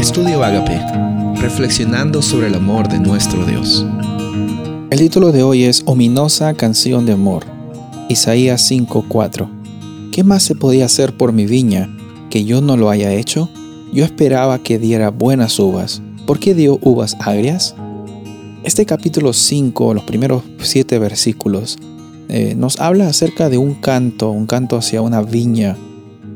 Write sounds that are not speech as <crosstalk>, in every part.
Estudio Agape, reflexionando sobre el amor de nuestro Dios. El título de hoy es Ominosa canción de amor, Isaías 5:4. ¿Qué más se podía hacer por mi viña que yo no lo haya hecho? Yo esperaba que diera buenas uvas. ¿Por qué dio uvas agrias? Este capítulo 5, los primeros siete versículos, eh, nos habla acerca de un canto, un canto hacia una viña.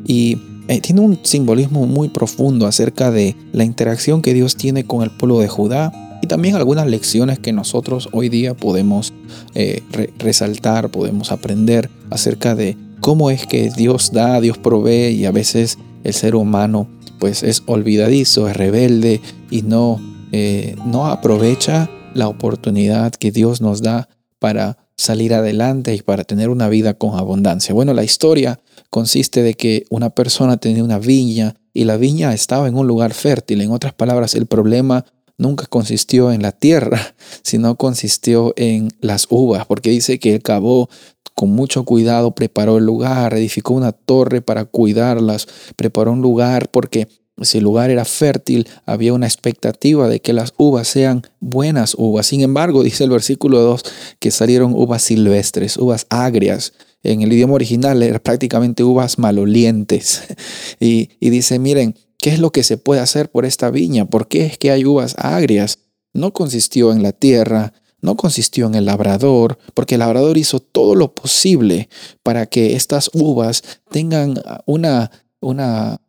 Y eh, tiene un simbolismo muy profundo acerca de la interacción que Dios tiene con el pueblo de Judá y también algunas lecciones que nosotros hoy día podemos eh, resaltar, podemos aprender acerca de cómo es que Dios da, Dios provee y a veces el ser humano pues es olvidadizo, es rebelde y no, eh, no aprovecha la oportunidad que Dios nos da para salir adelante y para tener una vida con abundancia. Bueno, la historia consiste de que una persona tenía una viña y la viña estaba en un lugar fértil. En otras palabras, el problema nunca consistió en la tierra, <laughs> sino consistió en las uvas, porque dice que él cavó con mucho cuidado, preparó el lugar, edificó una torre para cuidarlas, preparó un lugar porque si el lugar era fértil, había una expectativa de que las uvas sean buenas uvas. Sin embargo, dice el versículo 2 que salieron uvas silvestres, uvas agrias. En el idioma original eran prácticamente uvas malolientes. <laughs> Y, y dice, miren, ¿qué es lo que se puede hacer por esta viña? ¿Por qué es que hay uvas agrias? No consistió en la tierra, no consistió en el labrador, porque el labrador hizo todo lo posible para que estas uvas tengan una, una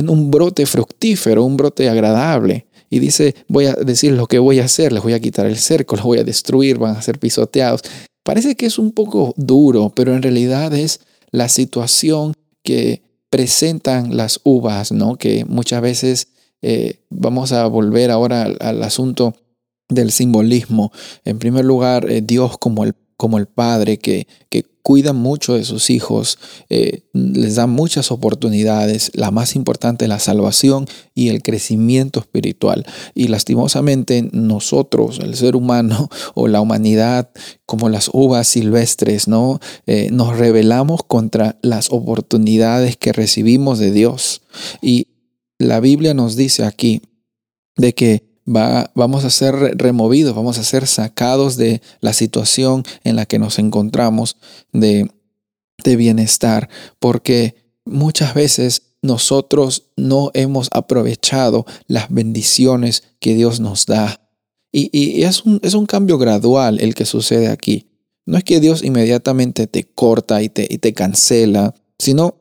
un, brote fructífero, un brote agradable. Y dice, voy a decir lo que voy a hacer, les voy a quitar el cerco, los voy a destruir, van a ser pisoteados. Parece que es un poco duro, pero en realidad es la situación que presentan las uvas, ¿no? Que muchas veces eh, vamos a volver ahora al, asunto del simbolismo. En primer lugar, eh, Dios como el como el padre que, que cuida mucho de sus hijos, eh, les da muchas oportunidades, la más importante la salvación y el crecimiento espiritual. Y lastimosamente nosotros, el ser humano <laughs> o la humanidad, como las uvas silvestres, ¿no? Eh, nos rebelamos contra las oportunidades que recibimos de Dios. Y la Biblia nos dice aquí de que vamos a ser removidos, vamos a ser sacados de la situación en la que nos encontramos de, de bienestar, porque muchas veces nosotros no hemos aprovechado las bendiciones que Dios nos da. Y, es, un, es, un, cambio gradual el que sucede aquí. No es que Dios inmediatamente te corta y te, y te cancela, sino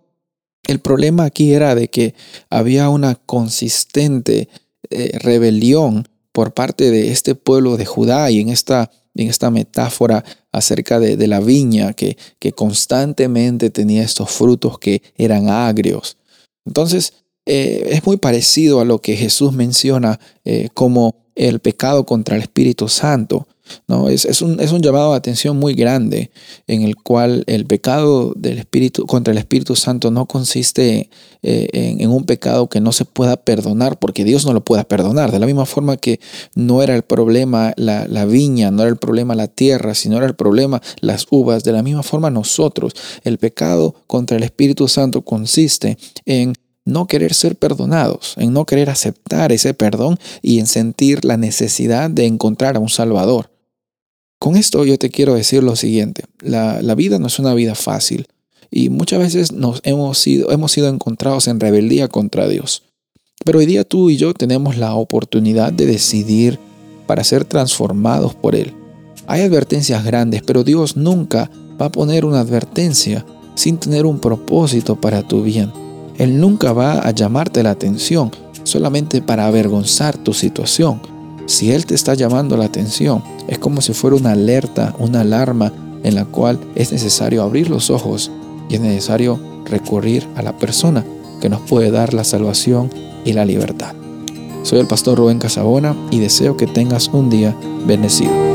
el problema aquí era de que había una consistente eh, rebelión por parte de este pueblo de Judá y en esta, en esta metáfora acerca de, la viña que, que, constantemente tenía estos frutos que eran agrios. Entonces, eh, es muy parecido a lo que Jesús menciona eh, como el pecado contra el Espíritu Santo. ¿No? Es, es, un, es, un, llamado de atención muy grande en el cual el pecado del Espíritu contra el Espíritu Santo no consiste eh, en, un pecado que no se pueda perdonar, porque Dios no lo pueda perdonar. De la misma forma que no era el problema la, la viña, no era el problema la tierra, sino era el problema las uvas. De la misma forma nosotros, el pecado contra el Espíritu Santo consiste en no querer ser perdonados, en no querer aceptar ese perdón y en sentir la necesidad de encontrar a un Salvador. Con esto yo te quiero decir lo siguiente, la, vida no es una vida fácil y muchas veces nos hemos sido, hemos sido encontrados en rebeldía contra Dios. Pero hoy día tú y yo tenemos la oportunidad de decidir para ser transformados por Él. Hay advertencias grandes, pero Dios nunca va a poner una advertencia sin tener un propósito para tu bien. Él nunca va a llamarte la atención solamente para avergonzar tu situación. Si Él te está llamando la atención, es como si fuera una alerta, una alarma en la cual es necesario abrir los ojos y es necesario recurrir a la persona que nos puede dar la salvación y la libertad. Soy el pastor Rubén Casabona y deseo que tengas un día bendecido.